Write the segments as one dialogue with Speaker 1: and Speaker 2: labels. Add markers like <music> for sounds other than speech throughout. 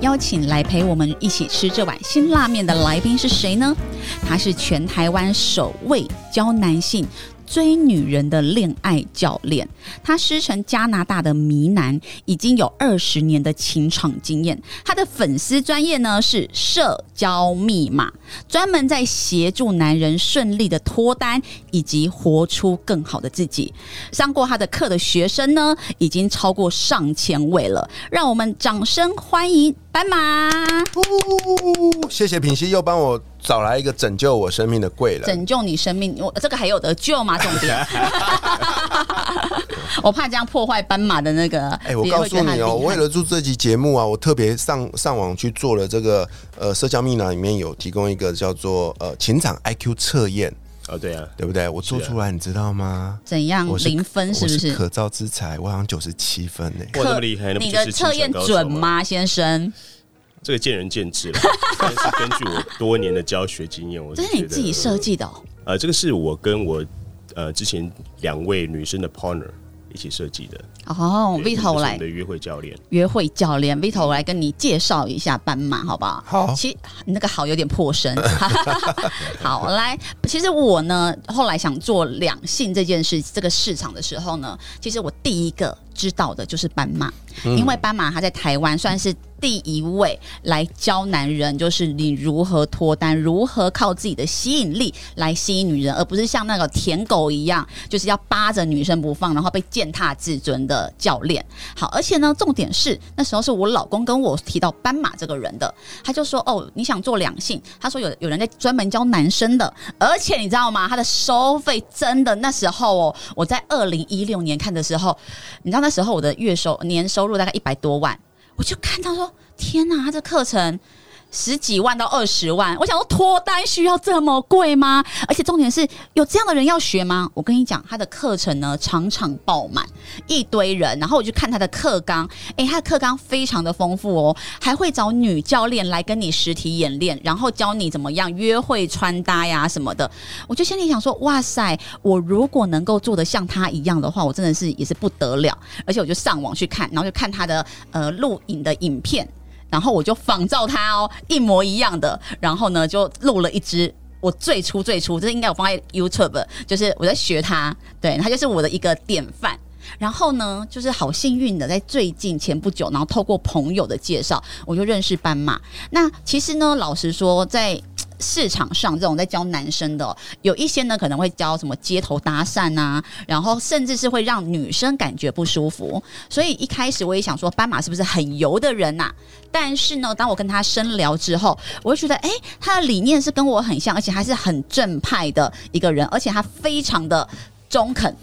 Speaker 1: 邀请来陪我们一起吃这碗辛辣面的来宾是谁呢？他是全台湾首位教男性追女人的恋爱教练，他师承加拿大的迷男，已经有二十年的情场经验。他的粉丝专业呢是社交密码，专门在协助男人顺利的脱单以及活出更好的自己。上过他的课的学生呢，已经超过上千位了。让我们掌声欢迎斑马，
Speaker 2: 谢谢品熙又帮我找来一个拯救我生命的贵人。
Speaker 1: 拯救你生命。我这个还有得救吗？重点，<laughs> 我怕这样破坏斑马的那个。
Speaker 2: 哎、我告诉你哦，为了做这集节目啊，我特别上上网去做了这个呃社交密码里面有提供一个叫做呃情场 IQ 测验，
Speaker 3: 哦，对啊，
Speaker 2: 对不对？我做出来，你知道吗？
Speaker 1: 怎样零分是不是？
Speaker 2: 可造之才，我好像九十七分呢。
Speaker 3: 哇，那么厉害，
Speaker 1: 你的测验准？吗，先生？
Speaker 3: 这个见仁见智了，<laughs> 但是根据我多年的教学经验，我觉得
Speaker 1: 这是你自己设计的、哦，
Speaker 3: 呃，这个是我跟我呃之前两位女生的 partner 一起设计的。
Speaker 1: 哦，Vito 来
Speaker 3: 的约会教练。
Speaker 1: 约会教练，Vito 我来跟你介绍一下斑马，好不好？
Speaker 2: 好
Speaker 1: 其实你那个好有点破声。<laughs> 好，来，其实我呢，后来想做两性这件事，这个市场的时候呢，其实我第一个知道的就是斑马，因为斑马他在台湾算是第一位来教男人，就是你如何脱单，如何靠自己的吸引力来吸引女人，而不是像那个舔狗一样，就是要扒着女生不放，然后被践踏自尊的教练。好，而且呢，重点是那时候是我老公跟我提到斑马这个人的，他就说：“哦，你想做两性？”他说有有人在专门教男生的，而且你知道吗？他的收费真的那时候哦，我在二零一六年看的时候，你知道那那时候我的月收年收入大概一百多万，我就看到说：“天哪，他这课程。”十几万到二十万，我想说脱单需要这么贵吗？而且重点是有这样的人要学吗？我跟你讲，他的课程呢场场爆满，一堆人，然后我就看他的课纲，诶，他的课纲非常的丰富哦，还会找女教练来跟你实体演练，然后教你怎么样约会穿搭呀什么的。我就心里想说，哇塞，我如果能够做的像他一样的话，我真的是也是不得了。而且我就上网去看，然后就看他的呃录影的影片。然后我就仿照他哦，一模一样的，然后呢就录了一支。我最初最初，这应该我放在 YouTube，就是我在学他，对他就是我的一个典范。然后呢，就是好幸运的，在最近前不久，然后透过朋友的介绍，我就认识斑马。那其实呢，老实说，在市场上这种在教男生的、有一些呢可能会教什么街头搭讪啊，然后甚至是会让女生感觉不舒服。所以一开始我也想说，斑马是不是很油的人呐、但是呢，当我跟他深聊之后，我会觉得，哎、他的理念是跟我很像，而且还是很正派的一个人，而且他非常的中肯。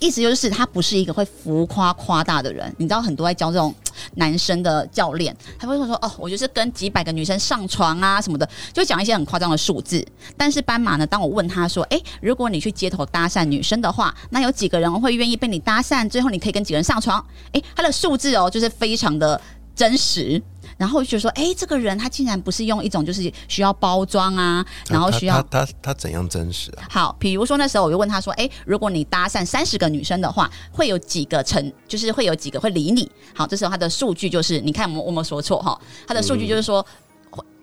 Speaker 1: 意思就是他不是一个会浮夸夸大的人，你知道很多在教这种男生的教练，他会说哦，我就是跟几百个女生上床啊什么的，就讲一些很夸张的数字。但是斑马呢，当我问他说，诶，如果你去街头搭讪女生的话，那有几个人会愿意被你搭讪？最后你可以跟几个人上床？诶，他的数字哦，就是非常的真实。然后就说，哎，这个人他竟然不是用一种就是需要包装啊，然后需要
Speaker 2: 他他他他怎样真实啊？
Speaker 1: 好，比如说那时候我就问他说：“哎、如果你搭讪三十个女生的话，会有几个成，就是会有几个会理你？”好，这时候他的数据就是，你看我们我们说错哈，他的数据就是说。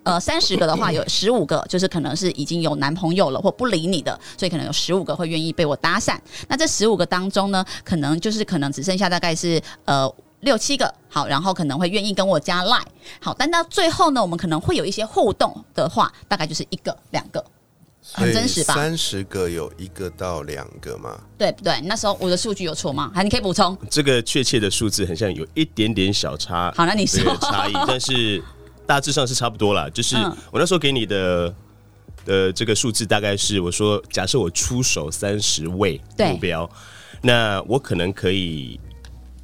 Speaker 1: 呃，三十个的话，<laughs> 有十五个就是可能是已经有男朋友了或不理你的，所以可能有十五个会愿意被我搭讪。那这十五个当中呢，可能就是可能只剩下大概是呃六七个，好，然后可能会愿意跟我加 line，好，但到最后呢，我们可能会有一些互动的话，大概就是一个两个，很真实吧？
Speaker 2: 三十个有一个到两个吗？
Speaker 1: 对不对？那时候我的数据有错吗？还你可以补充。
Speaker 3: 这个确切的数字很像有一点点小差，
Speaker 1: 好，那你说
Speaker 3: 这个差异，<laughs> 但是大致上是差不多啦。就是
Speaker 1: 嗯
Speaker 3: 我那时候给你的呃这个数字大概是我说，假设我出手三十位目标，那我可能可以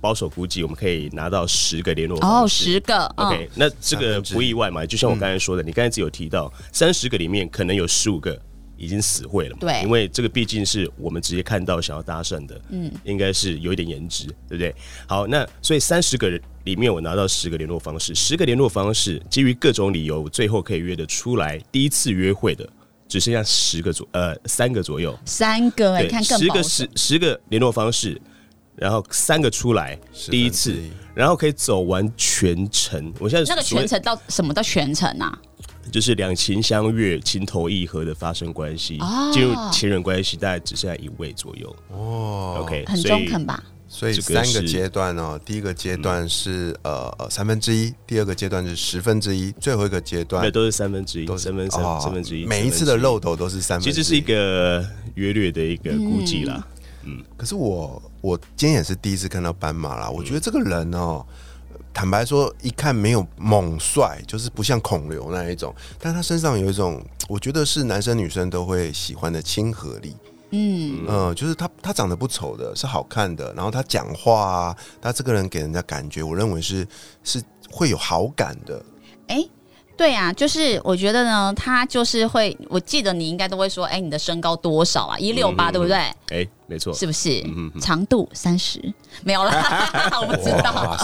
Speaker 3: 保守估计，我们可以拿到十个联络
Speaker 1: 哦，
Speaker 3: 方式。
Speaker 1: 十个，嗯
Speaker 3: OK，那这个不意外嘛？就像我刚才说的，你刚才只有提到三十个里面可能有十五个已经死会了嘛？
Speaker 1: 对
Speaker 3: 因为这个毕竟是我们直接看到想要搭讪的，嗯，应该是有一点颜值，对不对？好，那所以三十个人里面我拿到十个联络方式，十个联络方式基于各种理由，最后可以约得出来第一次约会的。只剩下十个左呃三个左右，
Speaker 1: 三个，哎，
Speaker 3: 对，
Speaker 1: 看更
Speaker 3: 十个十十个联络方式，然后三个出来第一次然后可以走完全程。我现在
Speaker 1: 那个全程到什么叫全程啊？
Speaker 3: 就是两情相悦、情投意合的发生关系，
Speaker 1: 哦
Speaker 3: 进入情人关系大概只剩下一位左右。
Speaker 2: 哦
Speaker 3: OK，
Speaker 1: 很中肯吧？
Speaker 2: 所以三个阶段哦，第一个阶段是呃呃三分之一，第二个阶段是十分之一，最后一个阶段
Speaker 3: 对都是三分之一，
Speaker 2: 都是
Speaker 3: 三分三
Speaker 2: 哦
Speaker 3: 三分之一，
Speaker 2: 每一次的
Speaker 3: 三分之
Speaker 2: 漏斗都是三分之一。
Speaker 3: 其实是一个约略的一个估计啦。
Speaker 2: 嗯可是我我今天也是第一次看到斑马啦，我觉得这个人哦，坦白说，一看没有猛帅，就是不像孔刘那一种，但他身上有一种，我觉得是男生女生都会喜欢的亲和力。
Speaker 1: 嗯，
Speaker 2: 嗯，就是他他长得不丑的，是好看的，然后他讲话啊，他这个人给人家感觉，我认为是是会有好感的。
Speaker 1: 哎。对啊，就是我觉得呢，他就是会，我记得你应该都会说，哎，你的身高多少啊？一六八，对不对？
Speaker 3: 哎，没错，
Speaker 1: 是不是？
Speaker 3: 嗯嗯
Speaker 1: 长度三十，没有啦，<laughs> 我不知道。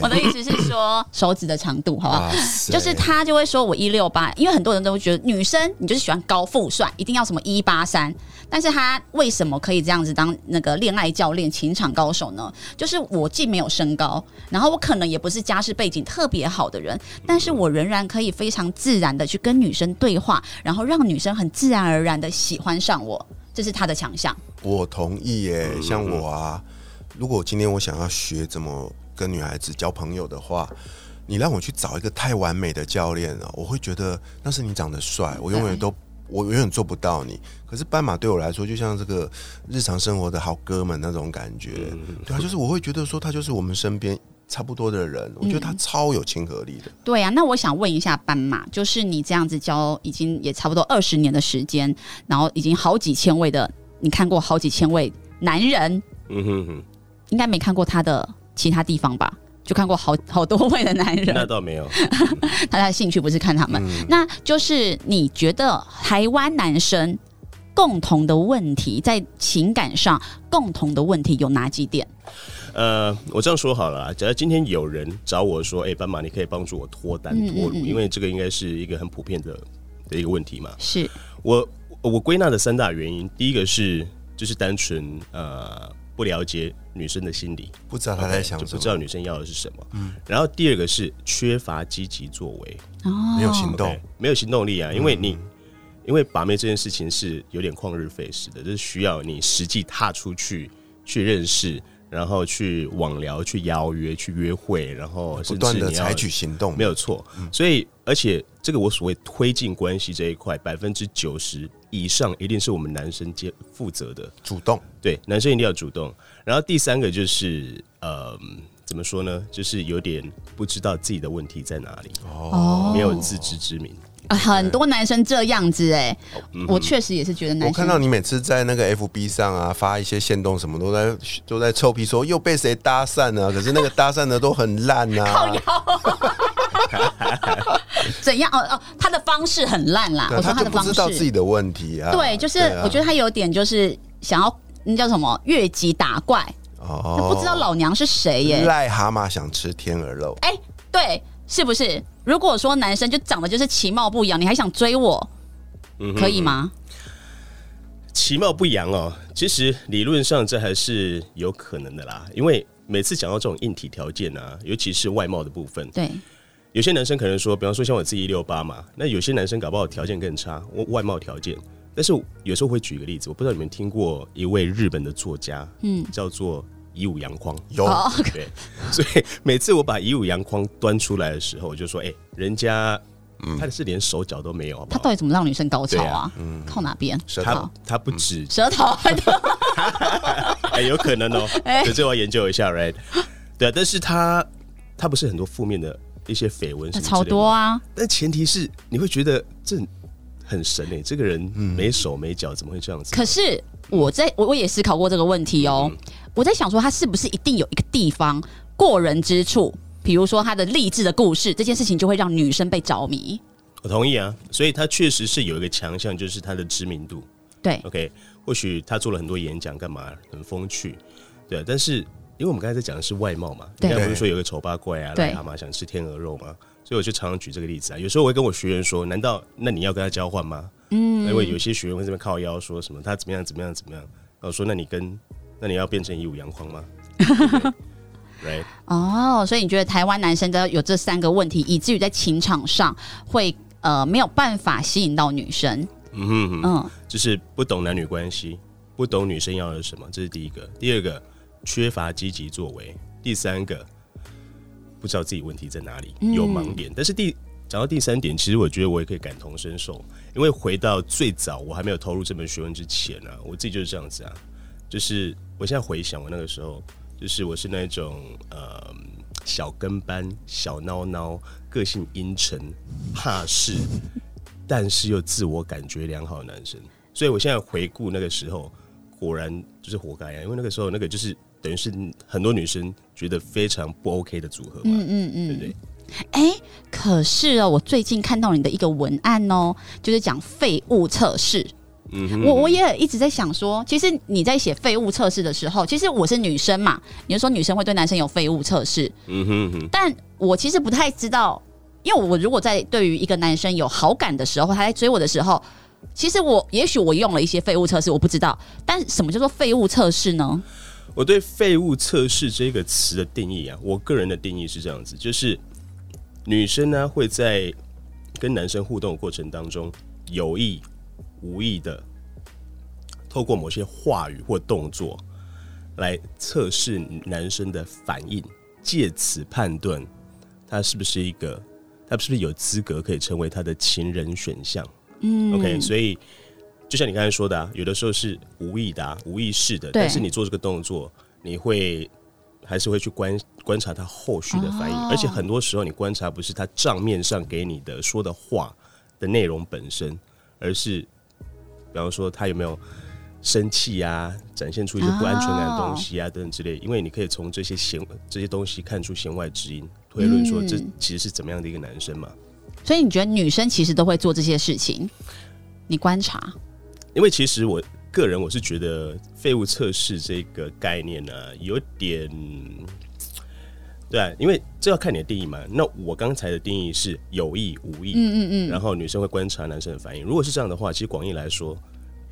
Speaker 1: 我的意思是说手指的长度，好不好？就是他就会说我一六八，因为很多人都会觉得女生你就是喜欢高富帅，一定要什么一八三。但是他为什么可以这样子当那个恋爱教练、情场高手呢？就是我既没有身高，然后我可能也不是家世背景特别好的人，但是我仍然可以非常自然的去跟女生对话，然后让女生很自然而然的喜欢上我，这是他的强项。
Speaker 2: 我同意耶，像我啊，如果今天我想要学怎么跟女孩子交朋友的话，你让我去找一个太完美的教练啊，我会觉得那是你长得帅，我永远都我永远做不到你。可是斑马对我来说，就像这个日常生活的好哥们那种感觉，对啊，就是我会觉得说他就是我们身边差不多的人，我觉得他超有亲和力的。
Speaker 1: 对啊、那我想问一下斑马，就是你这样子教已经也差不多二十年的时间，然后已经好几千位的，你看过好几千位男人，
Speaker 3: 嗯哼哼，
Speaker 1: 应该没看过他的其他地方吧？就看过好 <laughs> 好多位的男人那，
Speaker 3: 倒没有。<laughs>
Speaker 1: 他的兴趣不是看他们，那就是你觉得台湾男生共同的问题，在情感上共同的问题有哪几点？
Speaker 3: 呃，我这样说好了啊，假如今天有人找我说，哎、斑马，你可以帮助我脱单
Speaker 1: 嗯
Speaker 3: 脱乳，
Speaker 1: 嗯嗯
Speaker 3: 因为这个应该是一个很普遍的的一个问题嘛。
Speaker 1: 是
Speaker 3: 我我归纳的三大原因，第一个是就是单纯呃不了解女生的心理，
Speaker 2: 不知道她在想什么，
Speaker 3: 不知道女生要的是什么。嗯，然后第二个是缺乏积极作为，
Speaker 1: 哦。
Speaker 2: 没有行动。
Speaker 3: 对，没有行动力啊，因为你。因为把妹这件事情是有点旷日费时的，就是需要你实际踏出去去认识，然后去网聊、去邀约、去约会，然后
Speaker 2: 不
Speaker 3: 甚至你要
Speaker 2: 断的采取行动，
Speaker 3: 没有错。所以，而且这个我所谓推进关系这一块，百分之九十以上一定是我们男生接负责的。
Speaker 2: 主动。
Speaker 3: 对，男生一定要主动。然后第三个就是，呃，怎么说呢？就是有点不知道自己的问题在哪里，
Speaker 1: 哦
Speaker 3: 没有自知之明。
Speaker 1: 啊很多男生这样子哎、我确实也是觉得男生
Speaker 2: 我看到你每次在那个 FB 上啊发一些线动，什么都在都在臭屁说又被谁搭讪啊，可是那个搭讪的都很烂
Speaker 1: 靠
Speaker 2: 啊。<laughs>
Speaker 1: 腰，<laughs> 怎样？哦哦，他的方式很烂啦。我说他的方
Speaker 2: 式知道自己，的问题啊。
Speaker 1: 对，就是
Speaker 2: 啊
Speaker 1: 我觉得他有点就是想要那叫什么越级打怪，
Speaker 2: 哦
Speaker 1: 他不知道老娘是谁耶。
Speaker 2: 癞蛤蟆想吃天鹅肉，
Speaker 1: 哎，对，是不是？如果说男生就长得就是其貌不扬，你还想追我，
Speaker 3: 嗯
Speaker 1: 可以吗？
Speaker 3: 其貌不扬哦，其实理论上这还是有可能的啦。因为每次讲到这种硬体条件啊，尤其是外貌的部分，
Speaker 1: 对，
Speaker 3: 有些男生可能说，比方说像我自己一六八嘛，那有些男生搞不好条件更差，我外貌条件。但是有时候会举一个例子，我不知道你们听过一位日本的作家，
Speaker 1: 嗯，
Speaker 3: 叫做以武扬匡。
Speaker 2: 有
Speaker 1: 哦，
Speaker 3: 对，所以每次我把以武扬匡端出来的时候，我就说：“哎、人家他是连手脚都没有，好好
Speaker 1: 他到底怎么让女生高潮
Speaker 3: 对
Speaker 1: 啊？靠哪边？
Speaker 2: 舌头
Speaker 3: 他不止，
Speaker 1: 舌头。<laughs>
Speaker 3: 哎、有可能哦、<laughs>
Speaker 1: 哎
Speaker 3: 对，这我要研究一下，right？对啊，但是他他不是很多负面的一些绯闻
Speaker 1: 超多啊！
Speaker 3: 但前提是你会觉得这很神哎、这个人没手没脚，怎么会这样子？
Speaker 1: 可是我在我我也思考过这个问题哦。
Speaker 3: 嗯
Speaker 1: 我在想说，他是不是一定有一个地方过人之处？比如说他的励志的故事，这件事情就会让女生被着迷。
Speaker 3: 我同意啊，所以他确实是有一个强项，就是他的知名度。
Speaker 1: 对
Speaker 3: ，OK，或许他做了很多演讲，干嘛很风趣，对啊。但是因为我们刚才在讲的是外貌嘛，
Speaker 1: 对
Speaker 3: 不是说有个丑八怪啊，
Speaker 1: 对
Speaker 3: 癞蛤蟆想吃天鹅肉嘛，所以我就常常举这个例子啊。有时候我会跟我学员说，难道那你要跟他交换吗？嗯，因为有些学员会这边靠腰说什么他怎么样怎么样怎么样，然后说那你跟那你要变成一武扬匡吗？<laughs> 对？
Speaker 1: 哦，所以你觉得台湾男生都有这三个问题，以至于在情场上会呃没有办法吸引到女生。
Speaker 3: 嗯哼哼。
Speaker 1: 嗯，
Speaker 3: 就是不懂男女关系，不懂女生要的是什么，这是第一个。第二个，缺乏积极作为。第三个，不知道自己问题在哪里，有盲点。但是第讲到第三点，其实我觉得我也可以感同身受，因为回到最早我还没有投入这门学问之前啊，我自己就是这样子啊，就是我现在回想我那个时候，就是我是那种呃小跟班、小孬孬，个性阴沉、怕事，但是又自我感觉良好的男生。所以我现在回顾那个时候，果然就是活该啊！因为那个时候那个就是等于是很多女生觉得非常不 OK 的组合嘛，嗯嗯嗯，对不对？
Speaker 1: 哎、可是哦，我最近看到你的一个文案哦，就是讲废物测试。
Speaker 3: 嗯，
Speaker 1: 我我也一直在想说，其实你在写废物测试的时候，其实我是女生嘛，你就说女生会对男生有废物测试，
Speaker 3: 嗯哼哼，
Speaker 1: 但我其实不太知道，因为我如果在对于一个男生有好感的时候，他在追我的时候，其实我也许我用了一些废物测试，我不知道，但什么叫做废物测试呢？
Speaker 3: 我对“废物测试”这个词的定义啊，我个人的定义是这样子，就是女生呢会在跟男生互动的过程当中，有意无意的透过某些话语或动作来测试男生的反应，借此判断他是不是一个，他是不是有资格可以成为他的情人选项。嗯，OK，所以就像你刚才说的、啊，有的时候是无意的、啊、无意识的，但是你做这个动作，你会还是会去观观察他后续的反应，
Speaker 1: 哦
Speaker 3: 而且很多时候你观察不是他账面上给你的说的话的内容本身，而是比方说他有没有生气啊，展现出一些不安全感的东西啊、等等之类，因为你可以从这些弦这些东西看出弦外之音，推论说这
Speaker 1: 嗯
Speaker 3: 其实是怎么样的一个男生嘛。
Speaker 1: 所以你觉得女生其实都会做这些事情？你观察，
Speaker 3: 因为其实我个人我是觉得废物测试这个概念呢、有点，对啊，因为这要看你的定义嘛。那我刚才的定义是有意无意，嗯嗯嗯，然后女生会观察男生的反应。如果是这样的话，其实广义来说，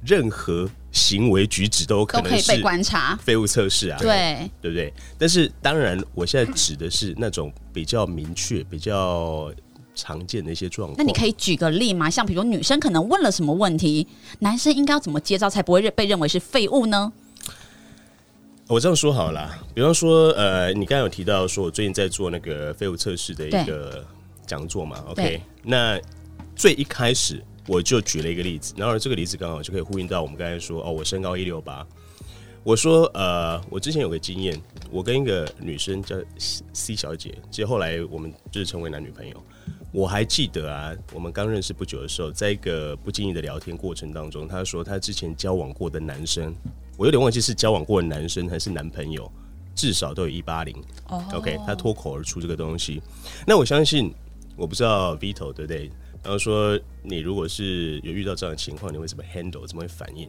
Speaker 3: 任何行为举止都有可能
Speaker 1: 被观察。
Speaker 3: 废物测试啊，
Speaker 1: 对，
Speaker 3: 对不对？但是当然，我现在指的是那种比较明确、比较常见的一些状况。
Speaker 1: 那你可以举个例吗？像比如女生可能问了什么问题，男生应该要怎么接招才不会认被认为是废物呢？
Speaker 3: 我这样说好了，比方说，呃，你刚刚有提到说，我最近在做那个废物测试的一个讲座嘛，OK？那最一开始我就举了一个例子，然后这个例子刚好就可以呼应到我们刚才说，哦，我身高一六八，我说，呃，我之前有个经验，我跟一个女生叫 C 小姐，其实后来我们就是成为男女朋友。我还记得啊，我们刚认识不久的时候，在一个不经意的聊天过程当中，她说她之前交往过的男生，我有点忘记是交往过的男生还是男朋友，至少都有一八零。OK，她脱口而出这个东西，那我相信，我不知道 Vito 对不对？然后说你如果是有遇到这样的情况，你会怎么 handle，怎么会反应？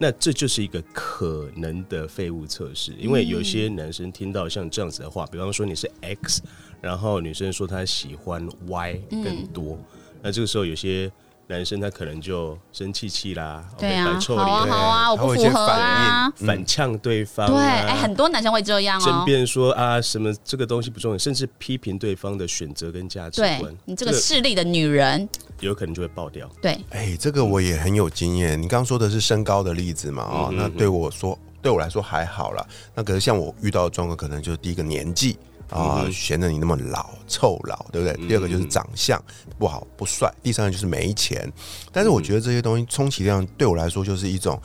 Speaker 3: 那这就是一个可能的废物测试，因为有些男生听到像这样子的话，比方说你是 X，然后女生说她喜欢 Y 更多，那这个时候有些男生他可能就生气气啦，
Speaker 1: 对啊，
Speaker 3: 摆臭
Speaker 1: 好啊，
Speaker 3: 脸，
Speaker 1: 好啊，我
Speaker 2: 他会有一些
Speaker 1: 不符合啊。
Speaker 3: 反呛对方、啊，
Speaker 1: 对，哎、很多男生会这样哦。
Speaker 3: 争辩说啊什么这个东西不重要，甚至批评对方的选择跟价值
Speaker 1: 对
Speaker 3: 观，
Speaker 1: 你这个势利的女人，
Speaker 3: 有可能就会爆掉。
Speaker 1: 对，
Speaker 2: 哎，这个我也很有经验。你刚刚说的是身高的例子嘛？哦，那对我说对我来说还好啦。那可是像我遇到的状况，可能就是第一个年纪啊，嫌得你那么老臭老，对不对？第二个就是长相不好不帅，第三个就是没钱。但是我觉得这些东西充其量对我来说就是一种。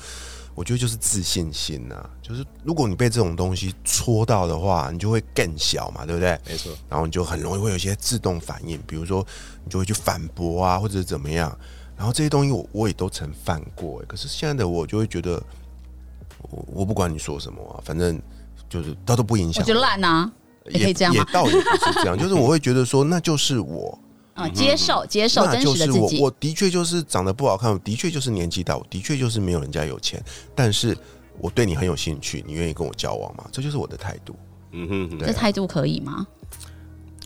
Speaker 2: 我觉得就是自信心呐，就是如果你被这种东西戳到的话，你就会更小嘛，对不对？
Speaker 3: 没错。
Speaker 2: 然后你就很容易会有一些自动反应，比如说你就会去反驳啊，或者怎么样。然后这些东西我我也都曾犯过，可是现在的我就会觉得，我我不管你说什么啊，反正就是它都不影响。
Speaker 1: 我觉得烂啊，也可以这样
Speaker 2: 吗？也倒也不是这样，就是我会觉得说，那就是我。
Speaker 1: 啊，接受接受真实的自
Speaker 2: 己。我的确就是长得不好看，我的确就是年纪大，我的确就是没有人家有钱。但是我对你很有兴趣，你愿意跟我交往吗？这就是我的态度。
Speaker 1: 嗯哼，这态度可以吗？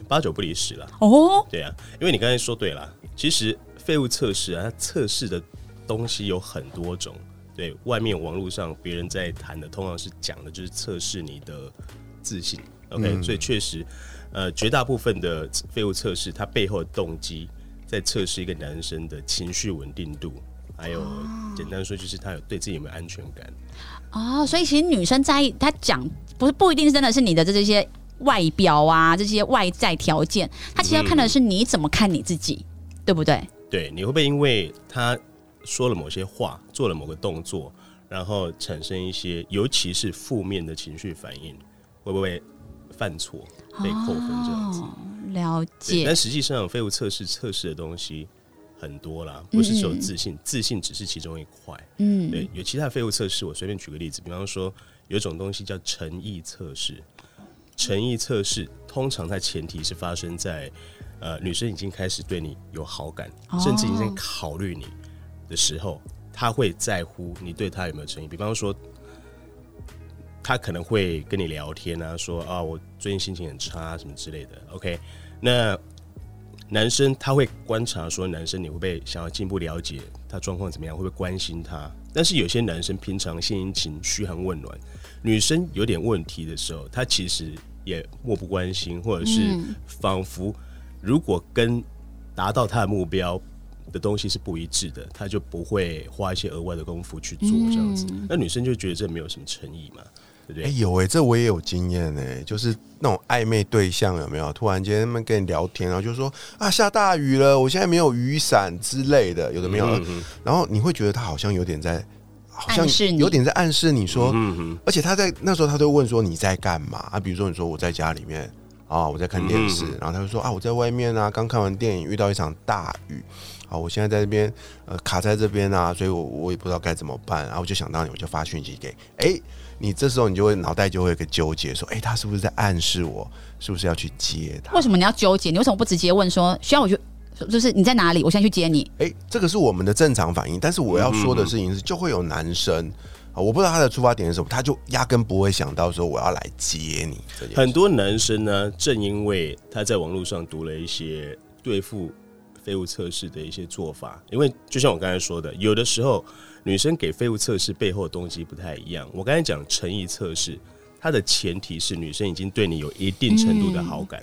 Speaker 3: 八九不离十了。哦，对啊，因为你刚才说对了，其实废物测试啊，它测试的东西有很多种。对外面网络上别人在谈的，通常是讲的就是测试你的自信。OK，所以确实。呃，绝大部分的废物测试，它背后的动机在测试一个男生的情绪稳定度，还有简单说就是他有对自己有没有安全感。
Speaker 1: 哦，所以其实女生在意，她讲不是不一定真的是你的这这些外表啊，这些外在条件，她其实要看的是你怎么看你自己，对不对？
Speaker 3: 对，你会不会因为他说了某些话，做了某个动作，然后产生一些尤其是负面的情绪反应？会不会犯错？被扣分这样子，
Speaker 1: 了解。
Speaker 3: 但实际上，废物测试测试的东西很多啦，不是只有自信，自信只是其中一块。嗯，对，有其他废物测试。我随便举个例子，比方说，有一种东西叫诚意测试。诚意测试通常在前提是发生在呃女生已经开始对你有好感，甚至已经考虑你的时候，她会在乎你对她有没有诚意。比方说。他可能会跟你聊天啊，说啊，我最近心情很差什么之类的。OK，那男生他会观察说，男生你会不会想要进一步了解他状况怎么样，会不会关心他？但是有些男生平常心情嘘寒问暖，女生有点问题的时候，他其实也漠不关心，或者是仿佛如果跟达到他的目标的东西是不一致的，他就不会花一些额外的功夫去做这样子。那女生就觉得这没有什么诚意嘛。哎
Speaker 2: 有哎，这我也有经验哎，就是那种暧昧对象有没有？突然间他们跟你聊天，然后就说啊下大雨了，我现在没有雨伞之类的，有的没有。然后你会觉得他好像有点在，好像有点在暗示你说，而且他在那时候他就问说你在干嘛啊？比如说你说我在家里面啊，我在看电视，然后他就说啊我在外面啊，刚看完电影遇到一场大雨。好，我现在在这边，呃，卡在这边啊，所以我我也不知道该怎么办，然后我就想到你，我就发讯息给，哎，你这时候你就会脑袋就会有个纠结，说，哎，他是不是在暗示我，是不是要去接他？
Speaker 1: 为什么你要纠结？你为什么不直接问说，需要我去，就是你在哪里？我现在去接你。
Speaker 2: 哎，这个是我们的正常反应，但是我要说的事情是，就会有男生啊，我不知道他的出发点是什么，他就压根不会想到说我要来接你。
Speaker 3: 很多男生呢，正因为他在网络上读了一些对付。废物测试的一些做法，因为就像我刚才说的，有的时候女生给废物测试背后的东西不太一样。我刚才讲诚意测试，它的前提是女生已经对你有一定程度的好感，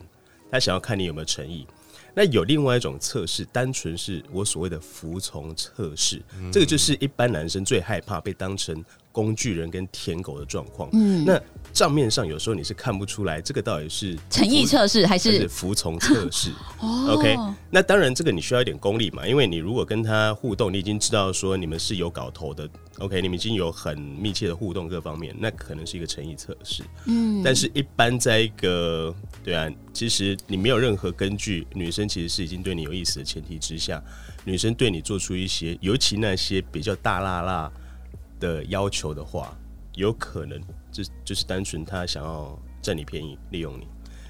Speaker 3: 她想要看你有没有诚意。那有另外一种测试，单纯是我所谓的服从测试，这个就是一般男生最害怕被当成。工具人跟舔狗的状况，嗯，那账面上有时候你是看不出来这个到底是
Speaker 1: 诚意测试还是
Speaker 3: 服从测试。<laughs> OK，那当然这个你需要一点功力嘛，因为你如果跟他互动，你已经知道说你们是有搞头的。OK，你们已经有很密切的互动各方面，那可能是一个诚意测试。嗯，但是一般在一个对啊，其实你没有任何根据，女生其实是已经对你有意思的前提之下，女生对你做出一些，尤其那些比较大辣辣。的要求的话，有可能就就是单纯他想要占你便宜，利用你。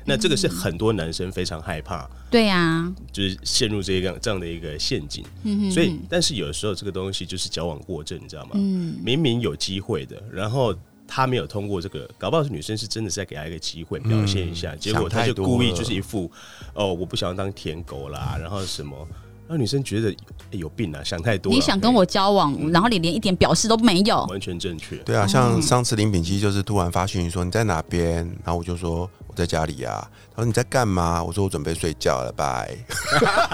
Speaker 3: 那这个是很多男生非常害怕，
Speaker 1: 对呀，
Speaker 3: 就是陷入这个这样的一个陷阱。嗯所以，但是有时候这个东西就是矫枉过正，你知道吗？嗯，明明有机会的，然后他没有通过这个，搞不好是女生是真的是在给他一个机会表现一下，结果他就故意就是一副哦，我不想要当舔狗啦，然后什么。让女生觉得、欸有病啊，想太多。
Speaker 1: 你想跟我交往，然后你连一点表示都没有，
Speaker 3: 完全正确。
Speaker 2: 对啊，像上次林炳基就是突然发讯息说你在哪边，然后我就说我在家里啊。他说你在干嘛？我说我准备睡觉了，拜。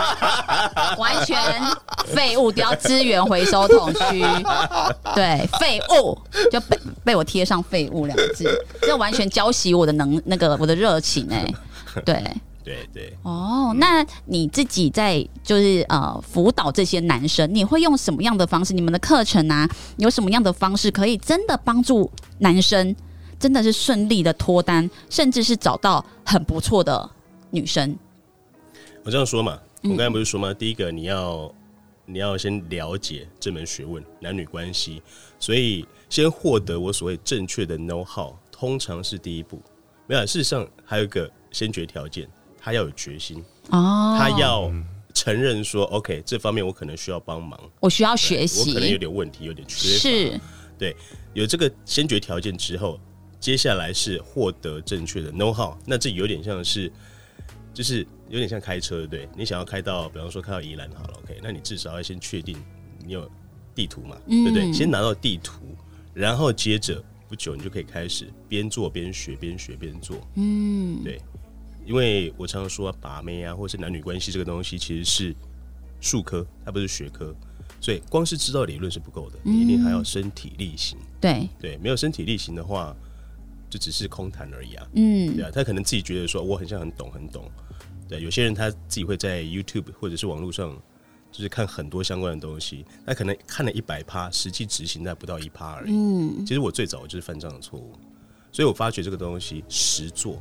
Speaker 2: <laughs>
Speaker 1: 完全废物，丢资源回收桶区。<laughs> 对，废物就被被我贴上“废物”两个字，这完全浇熄我的能那个我的热情哎、对，
Speaker 3: 对对，
Speaker 1: 哦，那你自己在就是呃辅导这些男生，你会用什么样的方式？你们的课程啊，有什么样的方式可以真的帮助男生，真的是顺利的脱单，甚至是找到很不错的女生？
Speaker 3: 我这样说嘛，
Speaker 1: 嗯
Speaker 3: 我刚才不是说吗？第一个你要你要先了解这门学问男女关系，所以先获得我所谓正确的 know how，通常是第一步。没有，事实上还有一个先决条件，他要有决心，
Speaker 1: 哦，
Speaker 3: 他要承认说，OK，这方面我可能需要帮忙，
Speaker 1: 我需要学习
Speaker 3: 我可能有，点问题，有点缺乏。
Speaker 1: 是
Speaker 3: 对，有这个先决条件之后，接下来是获得正确的 know how。那这有点像是，就是有点像开车，对不对？你想要开到，比方说开到宜兰好了，OK，那你至少要先确定你有地图嘛，对不对？先拿到地图，然后接着不久你就可以开始边做边学，边学边做。嗯，对，因为我常常说、啊、把妹啊，或是男女关系这个东西，其实是术科，它不是学科。所以光是知道理论是不够的，你一定还要身体力行。
Speaker 1: 对，
Speaker 3: 对，没有身体力行的话，就只是空谈而已啊。
Speaker 1: 嗯
Speaker 3: 对啊，他可能自己觉得说我很像很懂很懂。对，有些人他自己会在 YouTube 或者是网络上，就是看很多相关的东西，那可能看了一百趴，实际执行在不到一趴而已。
Speaker 1: 嗯，
Speaker 3: 其实我最早就是犯这样的错误，所以我发觉这个东西实做、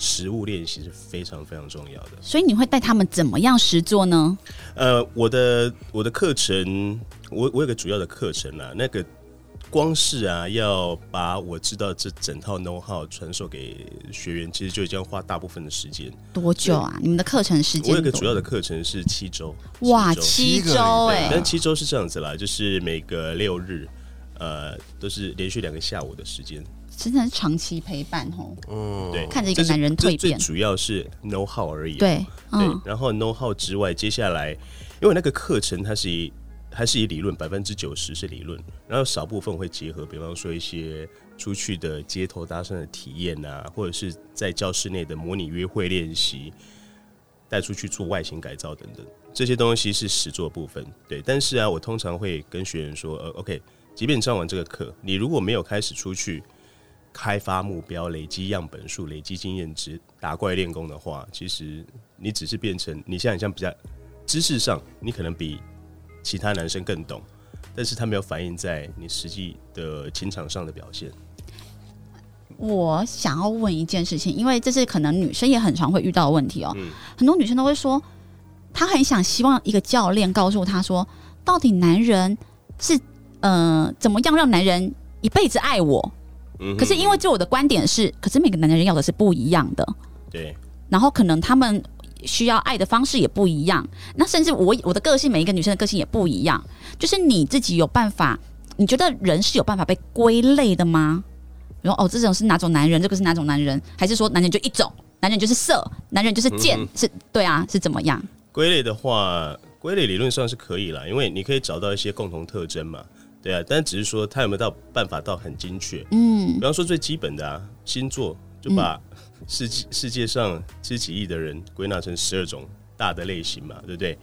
Speaker 3: 实物练习是非常非常重要的。
Speaker 1: 所以你会带他们怎么样实做呢？
Speaker 3: 呃，我的我的课程，我我有个主要的课程啊，那个光是啊，要把我知道这整套 know how 传授给学员，其实就已经要花大部分的时间。
Speaker 1: 多久啊？你们的课程时间多？
Speaker 3: 我有个主要的课程是七周，
Speaker 1: 哇，七周哎、
Speaker 3: 但七周是这样子啦，就是每个六日，呃，都是连续两个下午的时间。
Speaker 1: 真的是长期陪伴哦。
Speaker 2: 嗯，
Speaker 3: 对，
Speaker 1: 看着一个男人蜕变
Speaker 3: 最主要是 know how 而已。
Speaker 1: 对，
Speaker 3: 对
Speaker 1: 嗯，，
Speaker 3: 然后 know how 之外，接下来因为那个课程它是以还是以理论，百分之九十是理论，然后少部分会结合，比方说一些出去的街头搭讪的体验啊，或者是在教室内的模拟约会练习，带出去做外形改造等等，这些东西是实作部分。对，但是啊，我通常会跟学员说，呃，OK，即便上完这个课，你如果没有开始出去。开发目标、累积样本数、累积经验值、打怪练功的话，其实你只是变成你现在很像比较知识上，你可能比其他男生更懂，但是他没有反映在你实际的情场上的表现。
Speaker 1: 我想要问一件事情，因为这是可能女生也很常会遇到的问题哦。
Speaker 3: 嗯
Speaker 1: 很多女生都会说，她很想希望一个教练告诉她说，到底男人是呃怎么样让男人一辈子爱我？
Speaker 3: 嗯，
Speaker 1: 可是因为就我的观点是，可是每个男人要的是不一样的，
Speaker 3: 对
Speaker 1: 然后可能他们需要爱的方式也不一样，那甚至我我的个性，每一个女生的个性也不一样，就是你自己有办法，你觉得人是有办法被归类的吗？比如哦，这种是哪种男人，这个是哪种男人，还是说男人就一种，男人就是色，男人就是贱，
Speaker 3: 嗯
Speaker 1: 是对啊，是怎么样？
Speaker 3: 归类的话，归类理论上是可以啦，因为你可以找到一些共同特征嘛。对啊，但只是说他有没有到办法到很精确。
Speaker 1: 嗯
Speaker 3: 比方说最基本的啊，星座就把世界世界上十几亿的人归纳成十二种大的类型嘛，对不对？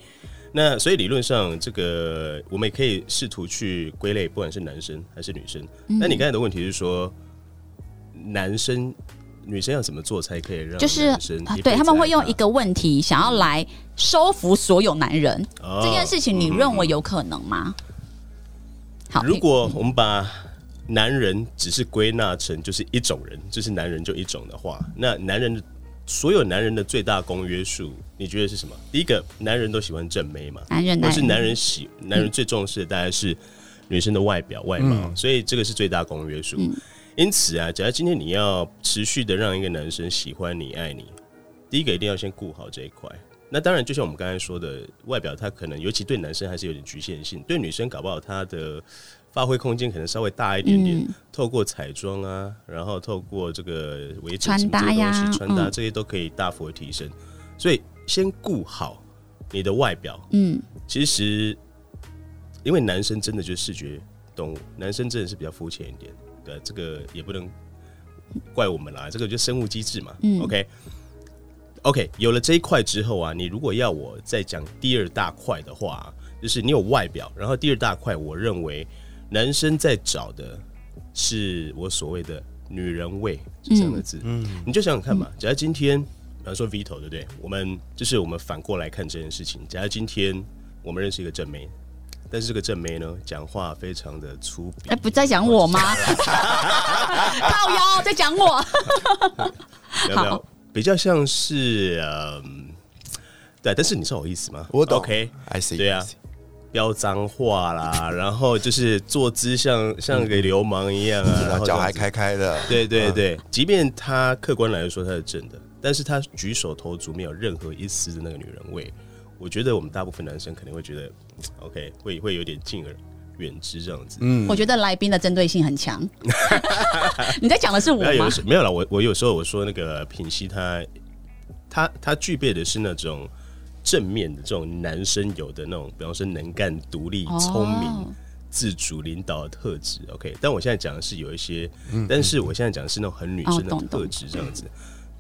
Speaker 3: 那所以理论上，这个我们也可以试图去归类，不管是男生还是女生。那、你刚才的问题是说，男生、女生要怎么做才可以让
Speaker 1: 就是对他们会用一个问题想要来收服所有男人，
Speaker 3: 哦
Speaker 1: 这件事情你认为有可能吗？好，
Speaker 3: 如果我们把男人只是归纳成就是一种人，就是男人就一种的话，那男人的所有男人的最大公约数，你觉得是什么？第一个，男人都喜欢正妹嘛，
Speaker 1: 男人男
Speaker 3: 或是男人喜男人最重视的大概是女生的外表外貌，所以这个是最大公约数。因此啊，假如今天你要持续的让一个男生喜欢你、爱你，第一个一定要先顾好这一块。那当然，就像我们刚才说的，外表它可能，尤其对男生还是有点局限性，对女生搞不好它的发挥空间可能稍微大一点点。
Speaker 1: 嗯
Speaker 3: 透过彩妆啊，然后透过这个围
Speaker 1: 穿
Speaker 3: 整什么这些东西，穿搭
Speaker 1: 嗯
Speaker 3: 这些都可以大幅的提升。所以先顾好你的外表，
Speaker 1: 嗯，
Speaker 3: 其实因为男生真的就是视觉动物，男生真的是比较肤浅一点，对，这个也不能怪我们啦，这个就生物机制嘛。
Speaker 1: 嗯
Speaker 3: OK OK，有了这一块之后啊，你如果要我再讲第二大块的话，就是你有外表，然后第二大块，我认为男生在找的是我所谓的女人味这三个字。
Speaker 2: 嗯，
Speaker 3: 你就想想看嘛，假如今天，比方说 Vito 对不对？我们就是我们反过来看这件事情。假如今天我们认识一个正妹，但是这个正妹呢，讲话非常的粗鄙，
Speaker 1: 哎，不在讲我吗？靠腰在讲我，<laughs>
Speaker 3: 没有没有
Speaker 1: 好，
Speaker 3: 比较像是嗯，对，但是你知道我意思吗？
Speaker 2: 我懂。OK，I see，
Speaker 3: 对啊。飙脏话啦，然后就是坐姿像像个流氓一样啊，然
Speaker 2: 然后脚还开开的，
Speaker 3: 对对对，即便他客观来说他是正的，但是他举手投足没有任何一丝的那个女人味。我觉得我们大部分男生肯定会觉得嗯，OK，会会有点敬而远之这样子。
Speaker 2: 嗯
Speaker 1: 我觉得来宾的针对性很强。<laughs> 你在讲的是我吗
Speaker 3: 没有了，我我有时候我说那个品熙他他他具备的是那种正面的这种男生有的那种，比方说能干、独立、聪明、
Speaker 1: 哦
Speaker 3: 自主领导的特质，OK。但我现在讲的是有一些，但是我现在讲的是那种很女生的特质，这样子。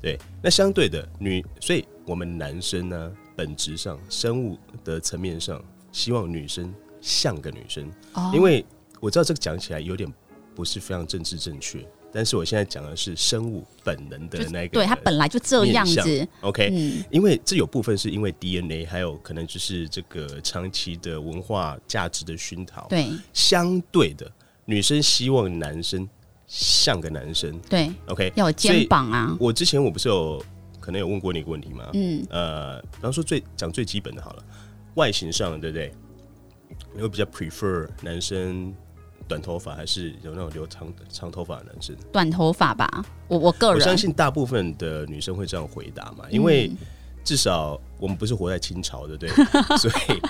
Speaker 3: 对，那相对的女，所以我们男生呢，本质上生物的层面上，希望女生像个女生，
Speaker 1: 哦。
Speaker 3: 因为我知道这个讲起来有点不是非常政治正确，但是我现在讲的是生物本能的那个，
Speaker 1: 对它本来就这样子
Speaker 3: ，OK，、
Speaker 1: 嗯。
Speaker 3: 因为这有部分是因为 DNA，还有可能就是这个长期的文化价值的熏陶。，
Speaker 1: 对。
Speaker 3: 相对的，女生希望男生像个男生。
Speaker 1: 对
Speaker 3: ，OK，
Speaker 1: 要有肩膀啊，
Speaker 3: 我之前我不是有可能有问过你一个问题吗？
Speaker 1: 嗯，
Speaker 3: 呃，比方说最讲最基本的好了，外形上对不对？你会比较 prefer 男生短头发，还是有那种留长长头发的男生？
Speaker 1: 短头发吧，我我个人
Speaker 3: 我相信大部分的女生会这样回答嘛，因为
Speaker 1: 嗯
Speaker 3: 至少我们不是活在清朝，对不对？<laughs> 所以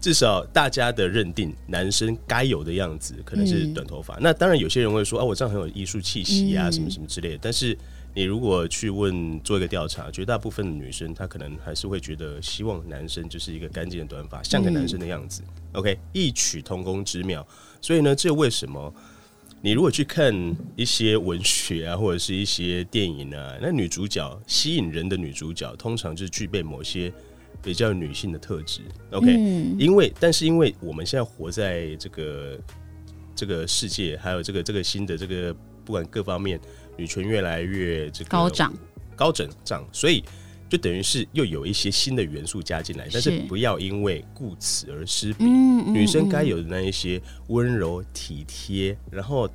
Speaker 3: 至少大家的认定，男生该有的样子可能是短头发。那当然，有些人会说啊，我这样很有艺术气息啊，
Speaker 1: 嗯
Speaker 3: 什么什么之类的。但是你如果去问做一个调查，绝大部分的女生她可能还是会觉得，希望男生就是一个干净的短发，像个男生的样子。OK，异曲同工之妙。所以呢，这为什么？你如果去看一些文学啊，或者是一些电影啊，那女主角吸引人的女主角，通常就是具备某些比较女性的特质。OK，、
Speaker 1: 嗯
Speaker 3: 因为但是因为我们现在活在这个这个世界，还有这个这个新的这个不管各方面，女权越来越这个
Speaker 1: 高涨，
Speaker 3: 高整涨，所以就等于是又有一些新的元素加进来，但是
Speaker 1: 是
Speaker 3: 不要因为顾此而失彼。女生该
Speaker 1: 嗯
Speaker 3: 有的那一些温柔体贴，然后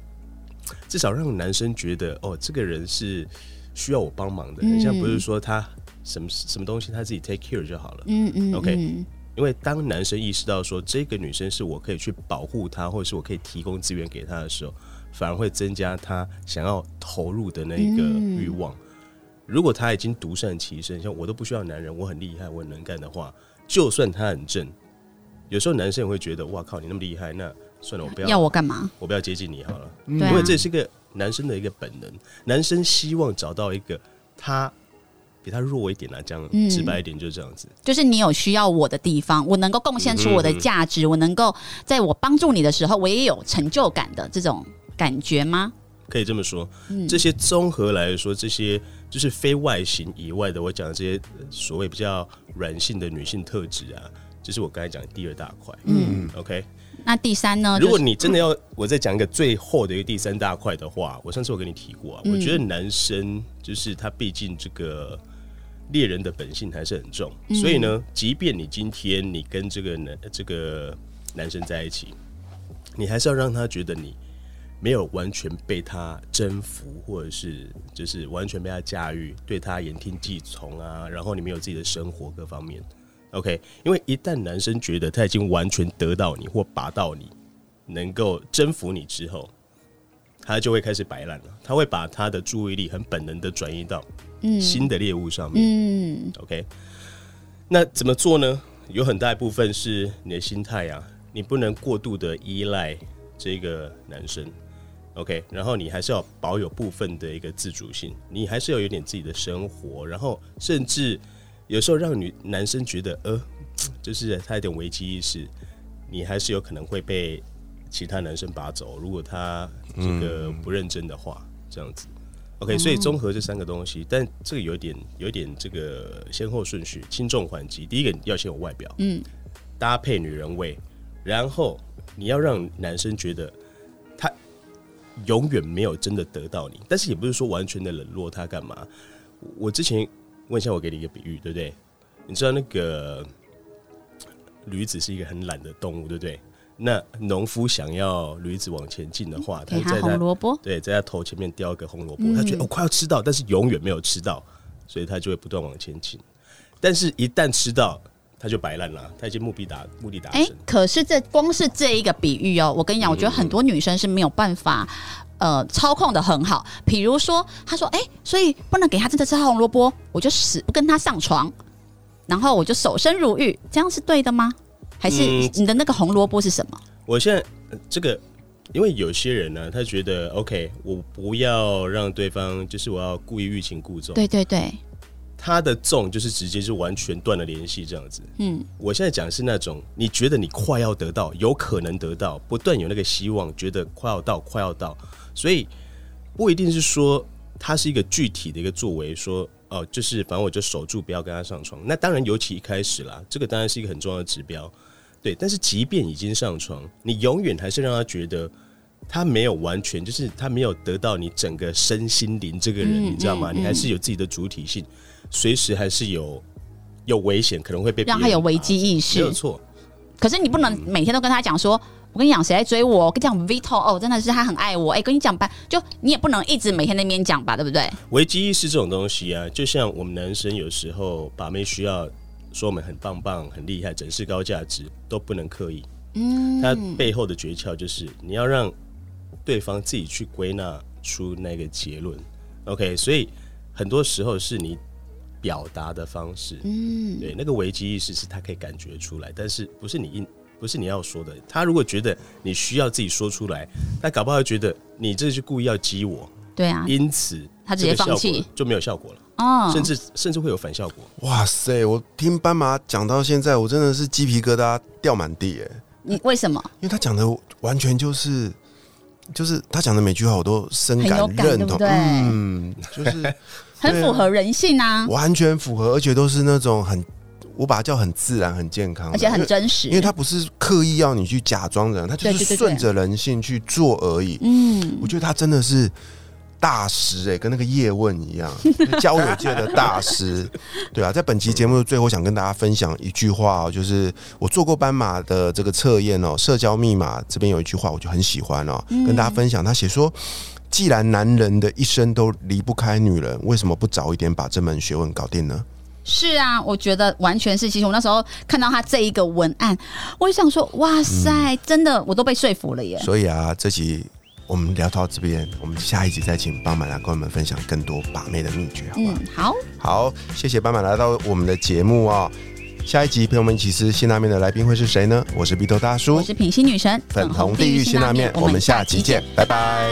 Speaker 3: 至少让男生觉得哦，这个人是需要我帮忙的，
Speaker 1: 很
Speaker 3: 像不是说他什么什么东西他自己 take care 就好了。
Speaker 1: 嗯嗯
Speaker 3: OK
Speaker 1: 嗯
Speaker 3: 因为当男生意识到说这个女生是我可以去保护她，或者是我可以提供资源给她的时候，反而会增加他想要投入的那一个
Speaker 1: 嗯
Speaker 3: 欲望。如果他已经独善其身，像我都不需要男人，我很厉害，我很能干的话，就算他很正，有时候男生也会觉得，哇靠，你那么厉害，那算了，我不要，
Speaker 1: 要我干嘛？
Speaker 3: 我不要接近你好了，因为这是个男生的一个本能，男生希望找到一个他比他弱一点啊，这样
Speaker 1: 嗯
Speaker 3: 直白一点就是这样子。
Speaker 1: 就是你有需要我的地方，我能够贡献出我的价值，我能够在我帮助你的时候，我也有成就感的这种感觉吗？
Speaker 3: 可以这么说，
Speaker 1: 嗯
Speaker 3: 这些综合来说，这些就是非外形以外的，我讲的这些呃所谓比较软性的女性特质啊，就是我刚才讲的第二大块。
Speaker 1: 嗯
Speaker 3: ，OK，
Speaker 1: 那第三呢？
Speaker 3: 如果你真的要我再讲一个最后的一个第三大块的话，我上次我跟你提过啊，
Speaker 1: 嗯
Speaker 3: 我觉得男生就是他毕竟这个猎人的本性还是很重，
Speaker 1: 嗯
Speaker 3: 所以呢，即便你今天你跟这个男这个男生在一起，你还是要让他觉得你没有完全被他征服，或者是就是完全被他驾驭，对他言听计从啊，然后你们有自己的生活各方面。OK，因为一旦男生觉得他已经完全得到你或拔到你，能够征服你之后，他就会开始摆烂了。他会把他的注意力很本能的转移到新的猎物上面。
Speaker 1: 嗯
Speaker 3: OK，那怎么做呢？有很大一部分是你的心态啊，你不能过度的依赖这个男生。OK，然后你还是要保有部分的一个自主性，你还是要有点自己的生活，然后甚至有时候让女男生觉得，呃，<tsk> 就是他有点危机意识，你还是有可能会被其他男生拔走。如果他这个不认真的话，这样子。OK，所以综合这三个东西，但这个有点有点这个先后顺序，轻重缓急。第一个要先有外表，嗯，搭配女人味，然后你要让男生觉得他永远没有真的得到你，但是也不是说完全的冷落他干嘛。我之前问一下，我给你一个比喻，对不对？你知道那个驴子是一个很懒的动物，对不对？那农夫想要驴子往前进的话，
Speaker 1: 给他红萝卜，
Speaker 3: 对，在他头前面叼一个红萝卜，他觉得我快要吃到，但是永远没有吃到，所以他就会不断往前进。但是，一旦吃到，他就摆烂了，他已经目的达目的达成。
Speaker 1: 可是这光是这一个比喻哦，我跟你讲，我觉得很多女生是没有办法呃操控的很好。比如说，他说：“哎，所以不能给他真的吃红萝卜，我就死不跟他上床，然后我就守身如玉，这样是对的吗？”还是你的那个红萝卜是什么？
Speaker 3: 我现在这个，因为有些人呢，他觉得 OK，我不要让对方，就是我要故意欲擒故纵。
Speaker 1: 对对对，
Speaker 3: 他的纵就是直接就完全断了联系这样子。嗯，我现在讲是那种你觉得你快要得到，有可能得到，不断有那个希望，觉得快要到，快要到，所以不一定是说他是一个具体的一个作为，说哦，就是反正我就守住，不要跟他上床。那当然，尤其一开始啦，这个当然是一个很重要的指标。对，但是即便已经上床，你永远还是让他觉得他没有完全，就是他没有得到你整个身心灵这个人，你知道吗？你还是有自己的主体性，随时还是有有危险，可能会被
Speaker 1: 让他有危机意识，
Speaker 3: 没有错。
Speaker 1: 可是你不能每天都跟他讲说，我跟你讲谁在追我，我跟你讲 Vito 哦，真的是他很爱我，哎，跟你讲吧，就你也不能一直每天那边讲吧，对不对？
Speaker 3: 危机意识这种东西啊，就像我们男生有时候把妹需要。说我们很棒棒、很厉害，整是高价值，都不能刻意。嗯，它背后的诀窍就是你要让对方自己去归纳出那个结论。OK，所以很多时候是你表达的方式。嗯，对，那个危机意识是他可以感觉出来，但是不是你应不是你要说的。他如果觉得你需要自己说出来，他搞不好觉得你这是故意要激我。
Speaker 1: 对啊，
Speaker 3: 因此
Speaker 1: 他直接放弃
Speaker 3: 就没有效果了。哦，甚至甚至会有反效果。
Speaker 2: 哇塞！我听斑马讲到现在，我真的是鸡皮疙瘩掉满地哎。
Speaker 1: 你为什么？
Speaker 2: 因为他讲的完全就是，就是他讲的每句话我都深感认同。
Speaker 1: 嗯，就是 <laughs> 很符合人性啊，
Speaker 2: 完全符合，而且都是那种很，我把它叫很自然、很健康，
Speaker 1: 而且很真实。
Speaker 2: 因为他不是刻意要你去假装人，他就是顺着人性去做而已。嗯，我觉得他真的是。大师哎，跟那个叶问一样，<laughs> 交友界的大师，<laughs> 对啊，在本期节目的最后，想跟大家分享一句话哦，就是我做过斑马的这个测验哦，社交密码这边有一句话，我就很喜欢哦，跟大家分享。他写说，既然男人的一生都离不开女人，为什么不早一点把这门学问搞定呢？
Speaker 1: 是啊，我觉得完全是。其实我那时候看到他这一个文案，我就想说，哇塞，真的，我都被说服了耶。
Speaker 2: 所以啊，这集。我们聊到这边，我们下一集再请斑马来跟我们分享更多把妹的秘诀，好不？
Speaker 1: 好，
Speaker 2: 好，谢谢斑马来到我们的节目哦。下一集陪我们一起吃辛拉面的来宾会是谁呢？我是鼻头大叔，
Speaker 1: 我是品心女神，
Speaker 2: 粉红地狱辛拉面，我们下集见，拜拜。